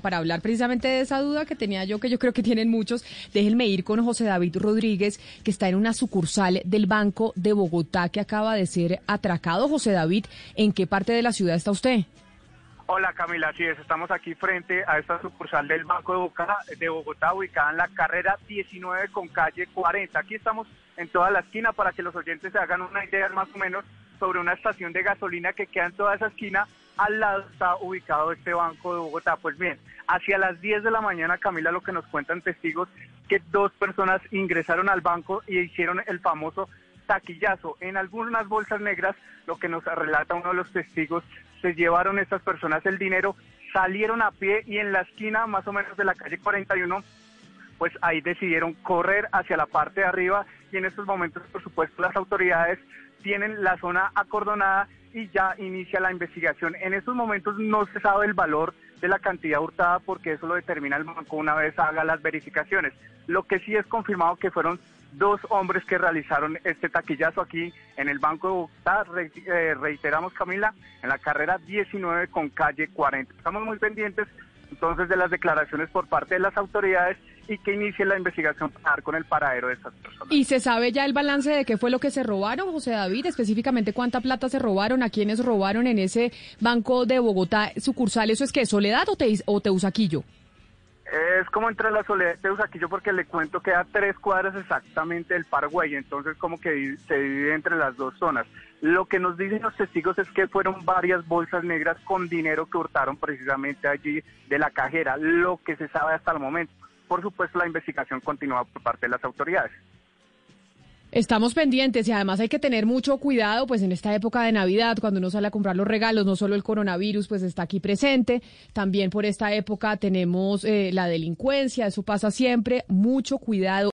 Para hablar precisamente de esa duda que tenía yo, que yo creo que tienen muchos. Déjenme ir con José David Rodríguez, que está en una sucursal del Banco de Bogotá que acaba de ser atracado. José David, ¿en qué parte de la ciudad está usted? Hola Camila, así es, estamos aquí frente a esta sucursal del Banco de Bogotá, de Bogotá, ubicada en la carrera 19 con calle 40. Aquí estamos en toda la esquina para que los oyentes se hagan una idea más o menos sobre una estación de gasolina que queda en toda esa esquina. Al lado está ubicado este Banco de Bogotá. Pues bien, hacia las 10 de la mañana, Camila, lo que nos cuentan testigos, que dos personas ingresaron al banco y hicieron el famoso taquillazo. En algunas bolsas negras, lo que nos relata uno de los testigos, se llevaron estas personas el dinero, salieron a pie y en la esquina más o menos de la calle 41, pues ahí decidieron correr hacia la parte de arriba y en estos momentos, por supuesto, las autoridades tienen la zona acordonada y ya inicia la investigación. En estos momentos no se sabe el valor de la cantidad hurtada porque eso lo determina el banco una vez haga las verificaciones. Lo que sí es confirmado que fueron dos hombres que realizaron este taquillazo aquí en el Banco de Bogotá, eh, reiteramos Camila, en la carrera 19 con calle 40. Estamos muy pendientes entonces de las declaraciones por parte de las autoridades y que inicie la investigación para con el paradero de estas personas. ¿Y se sabe ya el balance de qué fue lo que se robaron, José David? Específicamente cuánta plata se robaron, a quiénes robaron en ese Banco de Bogotá sucursal. ¿Eso es que Soledad o, te, o Teusaquillo? Es como entre la Soledad y Teusaquillo porque le cuento que a tres cuadras exactamente del Paraguay, entonces como que se divide entre las dos zonas. Lo que nos dicen los testigos es que fueron varias bolsas negras con dinero que hurtaron precisamente allí de la cajera, lo que se sabe hasta el momento. Por supuesto, la investigación continúa por parte de las autoridades. Estamos pendientes y además hay que tener mucho cuidado, pues en esta época de Navidad, cuando uno sale a comprar los regalos, no solo el coronavirus, pues está aquí presente, también por esta época tenemos eh, la delincuencia, eso pasa siempre, mucho cuidado.